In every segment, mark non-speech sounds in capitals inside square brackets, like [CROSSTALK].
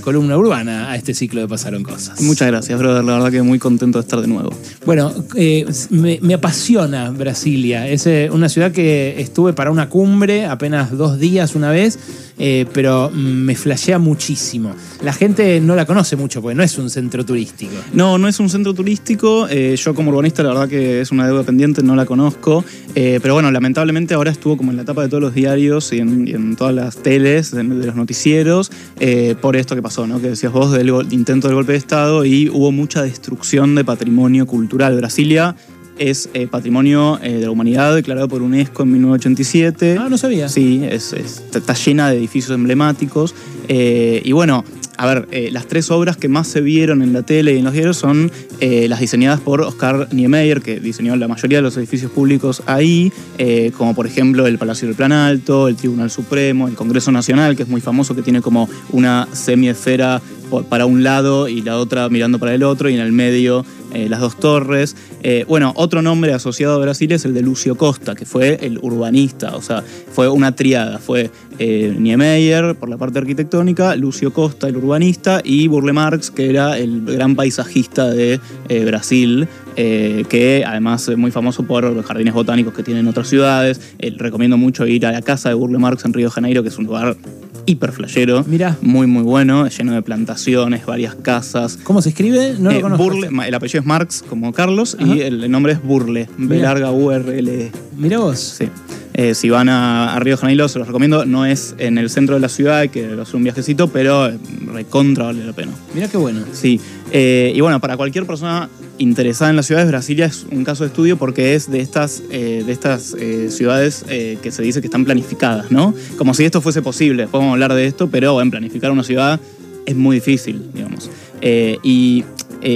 columna urbana a este ciclo de Pasaron Cosas. Muchas gracias, brother. La verdad que muy contento de estar de nuevo. Bueno, eh, me, me apasiona Brasilia. Es eh, una ciudad que estuve para una cumbre apenas dos días una vez, eh, pero me flashea muchísimo. La gente no la conoce mucho porque no es un centro turístico. No, no es un centro turístico. Eh, yo como urbanista la verdad que es una deuda pendiente, no la conozco. Eh, pero bueno, lamentablemente ahora estuvo como en la tapa de todos los diarios y en, todas las teles de, los noticieros por esto que pasó, ¿no? Que decías vos del intento del golpe de Estado y hubo mucha destrucción de patrimonio cultural. Brasilia es eh, patrimonio eh, de la humanidad declarado por UNESCO en 1987. Ah, no sabía. Sí, es, es- está llena de edificios emblemáticos. Eh, y bueno, a ver, las tres obras que más se vieron en la tele y en los diarios son las diseñadas por Oscar Niemeyer, que diseñó la mayoría de los edificios públicos ahí, como por ejemplo el Palacio del Plan Alto, el Tribunal Supremo, el Congreso Nacional, que es muy famoso, que tiene como una semiesfera para un lado y la otra mirando para el otro, y en el medio eh, las dos torres. Eh, bueno, otro nombre asociado a Brasil es el de Lucio Costa, que fue el urbanista, o sea, fue una triada, fue eh, Niemeyer por la parte arquitectónica, Lucio Costa, el urbanista, y Burle Marx, que era el gran paisajista de Brasil, que además es muy famoso por los jardines botánicos que tiene en otras ciudades. Recomiendo mucho ir a la casa de Burle Marx en Río de Janeiro, que es un lugar hiper flashero, Mirá. muy muy bueno, lleno de plantaciones, varias casas. ¿Cómo se escribe? No Eh, lo conozco. Burle, el apellido es Marx como Carlos Ajá. y el nombre es Burle, B larga U R L E. Mira vos. Sí. Eh, si van a, a Río de Janeiro, se los recomiendo. No es en el centro de la ciudad, hay que hacer un viajecito, pero eh, recontra vale la pena. Mira qué bueno. Sí. Eh, y bueno, para cualquier persona interesada en las ciudades, Brasilia es un caso de estudio porque es de estas, eh, de estas eh, ciudades que se dice que están planificadas, ¿no? Como si esto fuese posible. Podemos hablar de esto, pero bueno, planificar una ciudad es muy difícil, digamos. Y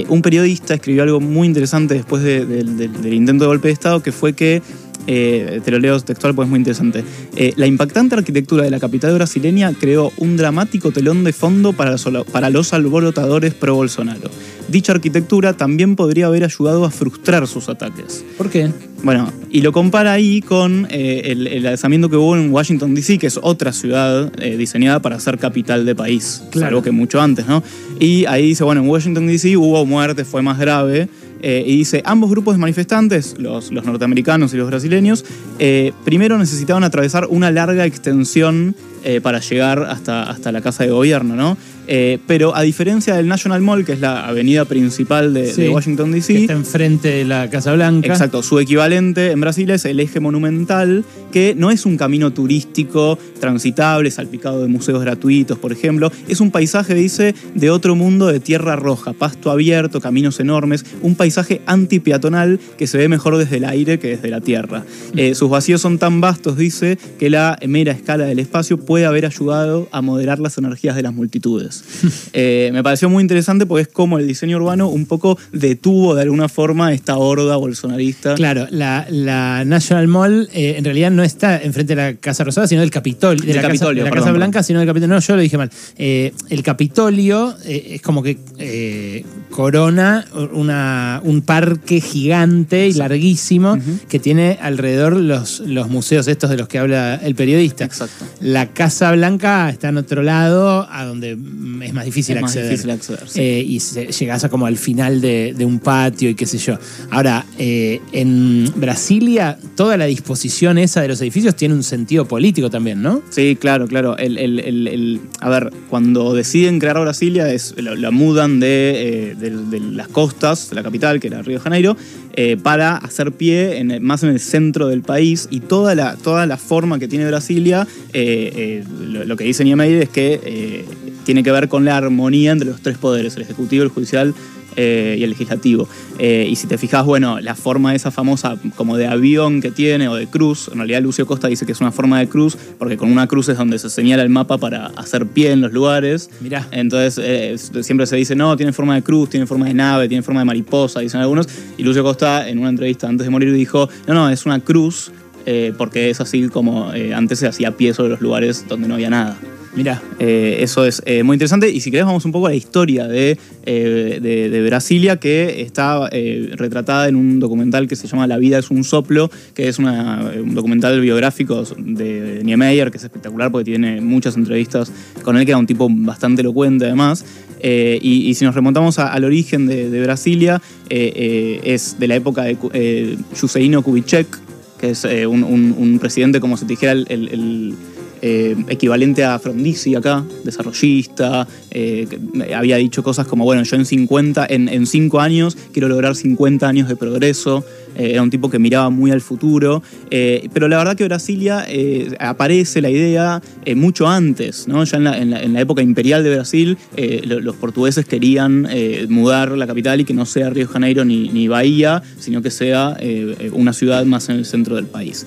un periodista escribió algo muy interesante después de- del- del- del intento de golpe de Estado, que fue que, eh, te lo leo textual porque es muy interesante, Eh, la impactante arquitectura de la capital brasileña creó un dramático telón de fondo para los, para los alborotadores pro Bolsonaro. Dicha arquitectura también podría haber ayudado a frustrar sus ataques. ¿Por qué? Bueno, y lo compara ahí con eh, el, el alzamiento que hubo en Washington, D.C., que es otra ciudad eh, diseñada para ser capital de país, Claro. algo que mucho antes, ¿no? Y ahí dice, bueno, en Washington, D.C. hubo muerte, fue más grave, eh, y dice, ambos grupos de manifestantes, los, los norteamericanos y los brasileños, eh, primero necesitaban atravesar una larga extensión eh, para llegar hasta, hasta la casa de gobierno, ¿no? Eh, pero a diferencia del National Mall, que es la avenida principal de, Sí. de Washington, Que D.C., está enfrente de la Casa Blanca. Exacto, su equivalente en Brasil es el eje monumental, que no es un camino turístico transitable, salpicado de museos gratuitos, por ejemplo. Es un paisaje, dice, de otro mundo de tierra roja, pasto abierto, caminos enormes, un paisaje antipeatonal que se ve mejor desde el aire que desde la tierra. Eh, sus vacíos son tan vastos, dice, que la mera escala del espacio puede haber ayudado a moderar las energías de las multitudes. Eh, me pareció muy interesante porque es como el diseño urbano un poco detuvo de alguna forma esta horda bolsonarista. Claro, la, la National Mall eh, en realidad no está enfrente de la Casa Rosada, sino del Capitolio. De la, casa, Capitolio, de la perdón, Casa perdón. Blanca, sino del Capitolio. No, yo lo dije mal. Eh, el Capitolio es como que corona una, un parque gigante y larguísimo que tiene alrededor los, los museos estos de los que habla el periodista. Exacto. La Casa Blanca está en otro lado, a donde es más difícil Es más acceder. difícil acceder, sí. Eh, y se- llegás a como al final de, de un patio y qué sé yo. Ahora, eh, en Brasilia, toda la disposición esa de los edificios tiene un sentido político también, ¿no? Sí, claro, claro. El, el- el- el- a ver, cuando deciden crear Brasilia, es, la, la mudan de, eh, de- de las costas, de la capital, que era Río de Janeiro, eh, para hacer pie en el- más en el centro del país. Y toda la, toda la forma que tiene Brasilia, eh, eh, lo, que dice Niemeyer es que tiene que ver con la armonía entre los tres poderes, el ejecutivo, el judicial eh, y el legislativo. Eh, y si te fijas, bueno, la forma esa famosa como de avión que tiene o de cruz, en realidad Lucio Costa dice que es una forma de cruz, porque con una cruz es donde se señala el mapa para hacer pie en los lugares. Mirá. Entonces eh, siempre se dice, no, tiene forma de cruz, tiene forma de nave, tiene forma de mariposa, dicen algunos. Y Lucio Costa en una entrevista antes de morir dijo, no, no, es una cruz. porque es así como antes se hacía pie sobre los lugares donde no había nada. Mirá. Eh, eso es eh, muy interesante. Y si querés, vamos un poco a la historia de, eh, de, Brasilia, que está retratada en un documental que se llama La vida es un soplo, que es una- un documental biográfico de Niemeyer, que es espectacular porque tiene muchas entrevistas con él, que era un tipo bastante elocuente además. Y, si nos remontamos al origen de, Brasilia, es de la época de eh, Kubitschek, que es un, presidente, como se dijera, el, eh, equivalente a Frondizi acá, desarrollista, eh, había dicho cosas como, bueno, yo en 50, en, en 5 años quiero lograr 50 años de progreso, eh, era un tipo que miraba muy al futuro, eh, pero la verdad que Brasilia eh, aparece la idea mucho antes, ¿no? ya en la, época imperial de Brasil, lo- los portugueses querían mudar la capital y que no sea Río Janeiro ni, Bahía, sino que sea una ciudad más en el centro del país.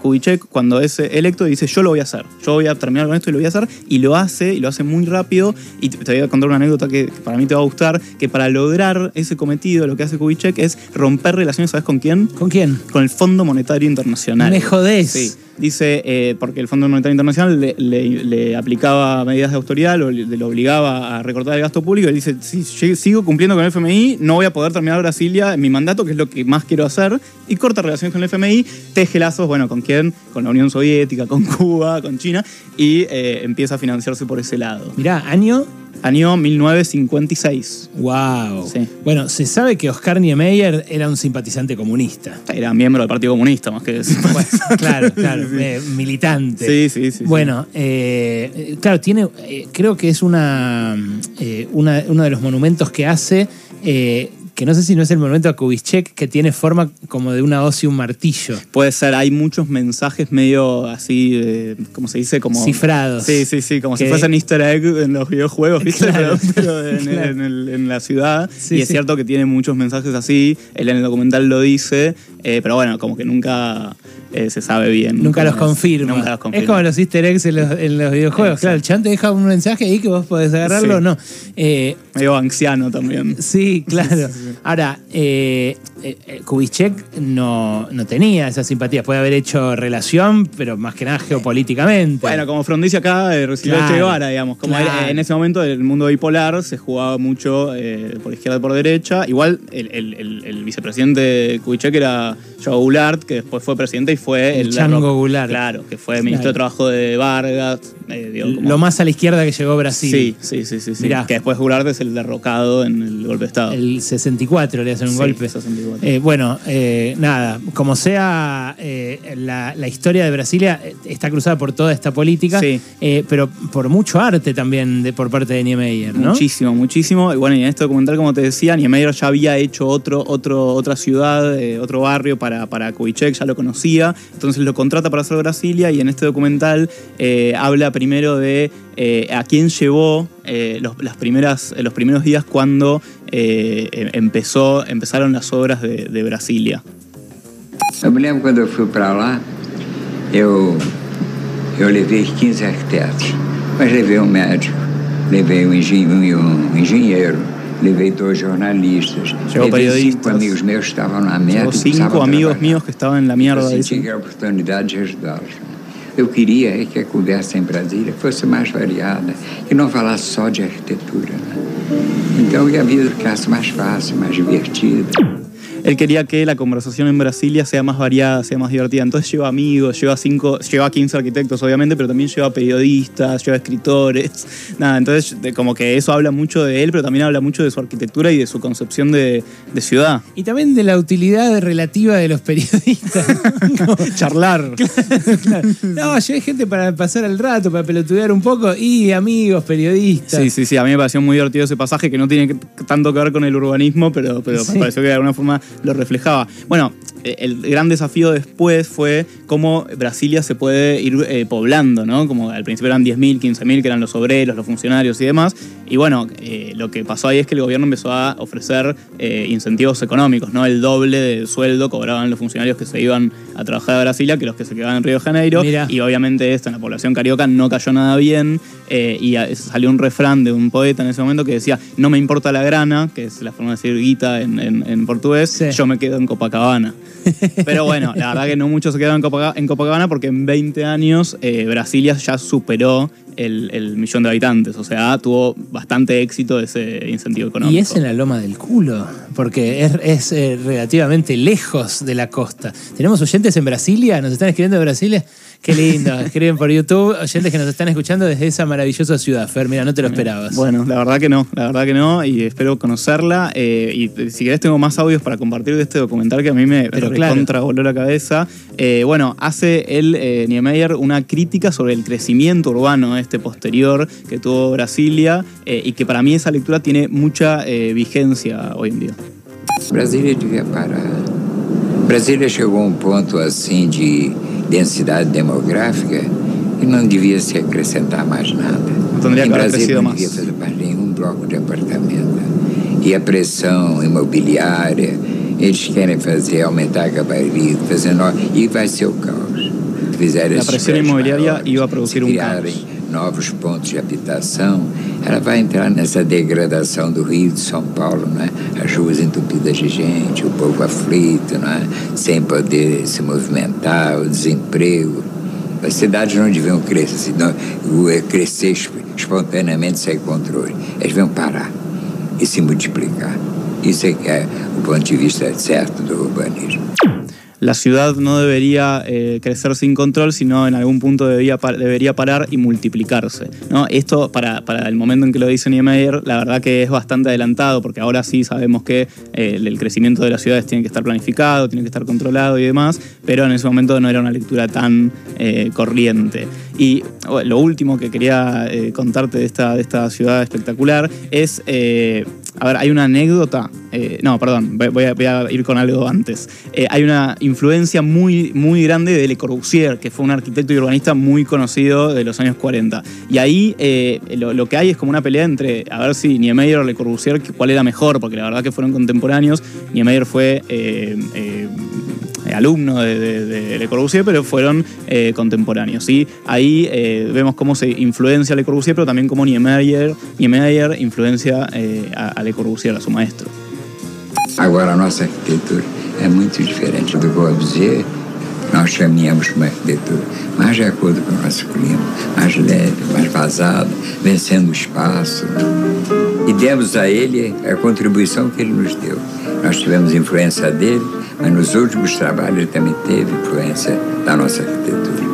Kubitschek, cuando es electo, dice, yo lo voy a hacer, yo voy a terminar con esto y lo voy a hacer, y lo hace, y lo hace muy rápido, y te, voy a contar una anécdota que, que para mí te va a gustar, que para lograr ese cometido, lo que hace Kubitschek es romper relaciones, ¿sabes con quién? ¿Con quién? Con el Fondo Monetario Internacional. Me jodés. Sí. Dice, eh, porque el Fondo Monetario Internacional le, le- le aplicaba medidas de autoridad, lo, le lo obligaba a recortar el gasto público, y dice, si sigo cumpliendo con el FMI, no voy a poder terminar Brasilia en mi mandato, que es lo que más quiero hacer, y corta relaciones con el FMI, teje lazos, bueno, ¿con quién? Con la Unión Soviética, con Cuba, con China, y eh, empieza a financiarse por ese lado. Mirá, año. Año 1956. Wow. Sí. Bueno, se sabe que Oscar Niemeyer era un simpatizante comunista. Era miembro del Partido Comunista, más que... Bueno, [LAUGHS] claro, claro, eh, militante. Sí, sí, sí. Bueno, eh, claro, tiene, eh, creo que es una, eh, una- uno de los monumentos que hace, eh, que no sé si no es el monumento a Kubitschek, que tiene forma como de una hoz y un martillo. Puede ser, hay muchos mensajes medio así, eh, ¿cómo se dice? Como, Cifrados. Sí, sí, sí, como Que- si fuesen easter egg en los videojuegos, ¿viste? Claro. Pero, pero en, [LAUGHS] Claro. en el- en la ciudad. Sí, y es sí. cierto que tiene muchos mensajes así, él en el documental lo dice, eh, pero bueno, como que nunca eh, se sabe bien. Nunca los confirma. Nunca los confirma. Es como los easter eggs en los, en los videojuegos. Exacto. Claro, el chan te deja un mensaje ahí que vos podés agarrarlo Sí. o no. Eh, Medio anciano también. Sí, [LAUGHS] claro. Ahora, eh, Kubitschek no, no tenía esa simpatía. Puede haber hecho relación, pero más que nada geopolíticamente. Bueno, como Frondizi acá recibió Claro, Che Guevara, digamos. Como claro. en ese momento el mundo bipolar se jugaba mucho por izquierda y por derecha. Igual el, el- el- el vicepresidente Kubitschek era Joe Goulart, que después fue presidente y fue El el... Chango Goulart. Claro, que fue ministro de. Trabajo de Vargas. eh, digo, como- Lo más a la izquierda que llegó Brasil. Sí, sí, sí, sí. sí. Mirá. Que después Goulart es el derrocado en el golpe de Estado. El 64 le hacen un Sí, golpe. 64. Eh, bueno, eh, nada, como sea, la, la historia de Brasilia está cruzada por toda esta política, Sí. pero por mucho arte también de, por parte de Niemeyer, ¿no? Muchísimo, muchísimo. Y bueno, y en este documental, como te decía, Niemeyer ya había hecho otro, otro, otra ciudad, otro barrio para, para Kubitschek, ya lo conocía. Entonces lo contrata para hacer Brasilia y en este documental eh, habla primero de eh, a quién llevó eh, los, las primeras, los primeros días cuando em- empezó, empezaron las obras de, Brasilia. Eu me lembro quando eu fui para lá, eu, eu levei 15 arquitetos, mas levei um médico, levei um, engen um engenheiro, levei dois jornalistas, Chegou levei cinco amigos meus que estavam na merda. Cinco amigos míos que estaban en la mierda. Eu senti dicen. que era a oportunidade de ajudá-los. Eu queria é que a conversa em Brasília fosse mais variada, que não falasse só de arquitetura. Né? Então, que a vida ficasse mais fácil, mais divertida. Él quería que la conversación en Brasilia sea más variada, sea más divertida. Entonces lleva amigos, lleva cinco, lleva 15 arquitectos, obviamente, pero también lleva periodistas, lleva escritores. [LAUGHS] Nada, entonces como que eso habla mucho de él, pero también habla mucho de su arquitectura y de su concepción de, de ciudad. Y también de la utilidad relativa de los periodistas. [LAUGHS] Charlar. [LAUGHS] Claro. No, llevé gente para pasar el rato, para pelotudear un poco, y amigos, periodistas. Sí, sí, sí. A mí me pareció muy divertido ese pasaje que no tiene tanto que ver con el urbanismo, pero, pero Sí. me pareció que de alguna forma lo reflejaba. Bueno, el gran desafío después fue cómo Brasilia se puede ir eh, poblando, ¿no? Como al principio eran 10.000, 15.000, que eran los obreros, los funcionarios y demás. Y bueno, eh, lo que pasó ahí es que el gobierno empezó a ofrecer eh, incentivos económicos, ¿no? El doble de sueldo cobraban los funcionarios que se iban a trabajar a Brasilia que los que se quedaban en Río de Janeiro. Y obviamente esto en la población carioca no cayó nada bien. eh, y a- salió un refrán de un poeta en ese momento que decía: No me importa la grana, que es la forma de decir guita en, en- en portugués, Sí. yo me quedo en Copacabana. [LAUGHS] Pero bueno, la verdad que no muchos se quedaron en Copaca- en Copacabana porque en 20 años eh, Brasilia ya superó el, el millón de habitantes. O sea, tuvo bastante éxito ese incentivo económico. Y es en la loma del culo, porque es, es, eh, relativamente lejos de la costa. Tenemos oyentes en Brasilia, nos están escribiendo de Brasilia. Qué lindo, [LAUGHS] escriben por YouTube, oyentes que nos están escuchando desde esa maravillosa ciudad. Fer, mira, no te lo esperabas. Bueno, la verdad que no, la verdad que no, y espero conocerla. eh, y si querés tengo más audios para compartir de este documental que a mí me Pero claro. contra voló la cabeza. Eh, bueno, hace él, eh, Niemeyer, una crítica sobre el crecimiento urbano este posterior que tuvo Brasilia eh, y que para mí esa lectura tiene mucha eh, vigencia hoy en día. Brasília devia parar. Brasília chegou a um ponto assim de densidade demográfica e não devia se acrescentar mais nada. tendría em Brasília não devia fazer mais nenhum bloco de apartamento. E a pressão imobiliária, eles querem fazer aumentar a gabarito, fazer no... e vai ser o caos. Presión prédios inmobiliaria maiores, iba a un criarem caos. novos pontos de habitação, ela vai entrar nessa degradação do Rio de São Paulo, não é? As ruas entupidas de gente, o povo aflito, não é? Sem poder se movimentar, o desemprego. As cidades não deviam crescer, não, o- crescer esp- espontaneamente sem controle. Elas deviam parar e se multiplicar. Isso é é o ponto de vista certo do urbanismo. La ciudad no debería eh, crecer sin control, sino en algún punto debería, debería parar y multiplicarse. Esto, para, para el momento en que lo dice Niemeyer, la verdad que es bastante adelantado, porque ahora sí sabemos que eh, el, crecimiento de las ciudades tiene que estar planificado, tiene que estar controlado y demás, pero en ese momento no era una lectura tan eh, corriente. Y bueno, lo último que quería contarte de esta, de esta ciudad espectacular es, a ver, hay una anécdota, eh, no, perdón, voy- a, ir con algo antes. Eh, hay una influencia muy, muy grande de Le Corbusier, que fue un arquitecto y urbanista muy conocido de los años 40. Y ahí eh, lo, que hay es como una pelea entre, a ver si Niemeyer o Le Corbusier, cuál era mejor, porque la verdad que fueron contemporáneos. Niemeyer fue... eh, alumno de, de- Le Corbusier, pero fueron eh, contemporáneos. ¿sí? Ahí eh, vemos cómo se influencia Le Corbusier, pero también cómo Niemeyer, Niemeyer influencia a, a Le Corbusier, a su maestro. Agora, a nossa arquitetura é muito diferente do Corbusier. Nós caminhamos para uma arquitetura mais de acordo com o nosso clima, mais leve, mais vazada, vencendo o espaço. E demos a ele a contribuição que ele nos deu. Nós tivemos influência dele, mas nos últimos trabalhos ele também teve influência da nossa arquitetura.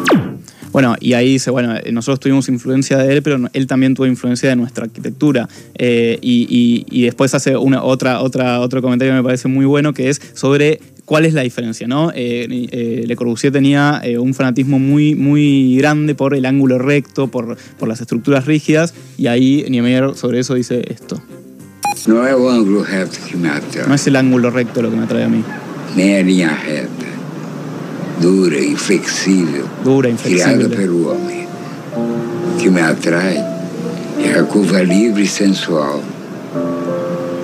Bueno, y ahí dice, bueno, eh, nosotros tuvimos influencia de él, pero no- él también tuvo influencia de nuestra arquitectura. Eh, y, y- y después hace una, otra, otra, otro comentario que me parece muy bueno, que es sobre cuál es la diferencia, ¿no? Eh, eh, Le Corbusier tenía eh, un fanatismo muy, muy grande por el ángulo recto, por, por las estructuras rígidas, y ahí Niemeyer sobre eso dice esto. Não é o ângulo reto que me atrai, No es el ángulo recto lo que me atrae a mí. Nem a linha reta, dura, inflexível, Dura, criada inflexible. pelo homem. O que me atrai é a curva livre e sensual.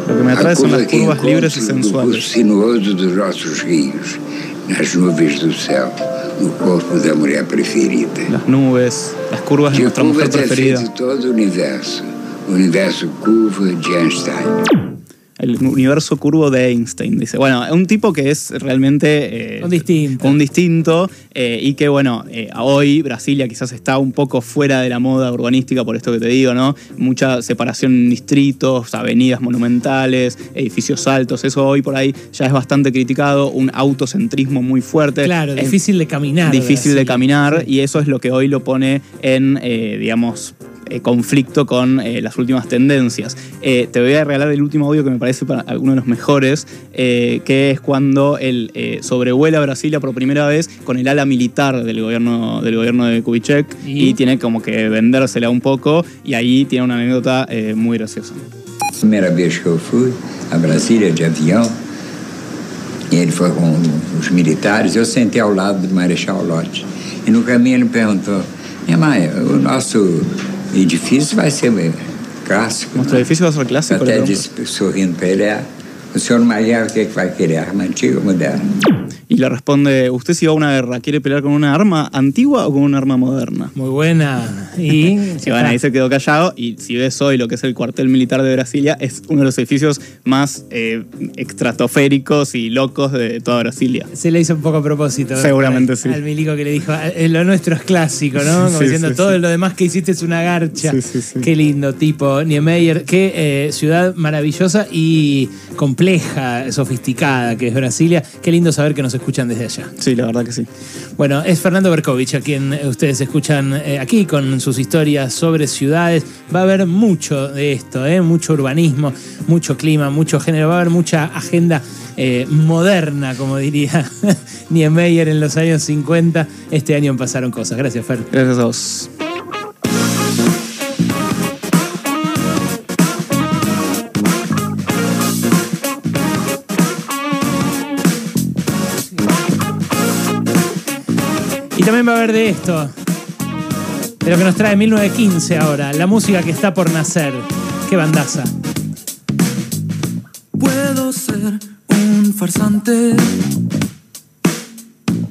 Lo que me a son curva las que curvas encontro no curso sensuales. sinuoso dos nossos rios, nas nuvens do céu, no corpo da mulher preferida. Las nubes, las curvas de De curvas é preferida. feito todo o universo. O universo curva de Einstein. El universo curvo de Einstein, dice. Bueno, un tipo que es realmente... eh, Un distinto. Un distinto eh, y que, bueno, eh, hoy Brasilia quizás está un poco fuera de la moda urbanística, por esto que te digo, ¿no? Mucha separación en distritos, avenidas monumentales, edificios altos, eso hoy por ahí ya es bastante criticado, un autocentrismo muy fuerte. Claro, difícil de caminar. difícil de caminar y eso es lo que hoy lo pone en, digamos, conflicto con eh, las últimas tendencias. Eh, te voy a regalar el último audio que me parece para uno de los mejores, eh, que es cuando él eh, sobrevuela Brasilia por primera vez con el ala militar del gobierno, del gobierno de Kubitschek ¿Y? y, tiene como que vendérsela un poco y ahí tiene una anécdota eh, muy graciosa. Primeira vez que eu fui a Brasília de avião, e ele foi com os militares, eu sentei ao lado do Marechal Lott. E no caminho ele me perguntou, minha mãe, o nosso edifício vai ser clássico. Nuestro não?" edificio va a ser Eu clásico. le até pregunto. disse, sorrindo para ele, é, O senhor Maillard, que, que vai querer? Arma moderna? Y le responde, ¿usted si va a una guerra quiere pelear con una arma antigua o con una arma moderna? Muy buena. Y, [LAUGHS] Y bueno, ahí se quedó callado y si ves hoy lo que es el cuartel militar de Brasilia, es uno de los edificios más eh, estratosféricos y locos de toda Brasilia. se le hizo un poco a propósito. Seguramente al, sí. Al milico que le dijo, "Eh, lo nuestro es clásico, ¿no? Como Sí, diciendo, sí, todo sí. lo demás que hiciste es una garcha. Sí, sí, sí. Qué lindo tipo, Niemeyer. Qué eh, ciudad maravillosa y compleja, sofisticada que es Brasilia. Qué lindo saber que nos escuchan desde allá. Sí, la verdad que sí. Bueno, es Fernando Berkovich a quien eh, ustedes escuchan eh, aquí con sus historias sobre ciudades. Va a haber mucho de esto, ¿eh? mucho urbanismo, mucho clima, mucho género. Va a haber mucha agenda eh, moderna, como diría [LAUGHS] Niemeyer en los años 50. Este año pasaron cosas. Gracias, Fer. Gracias a vos. Y también va a haber de esto, de lo que nos trae 1915 ahora, la música que está por nacer. Qué bandaza. Puedo ser un farsante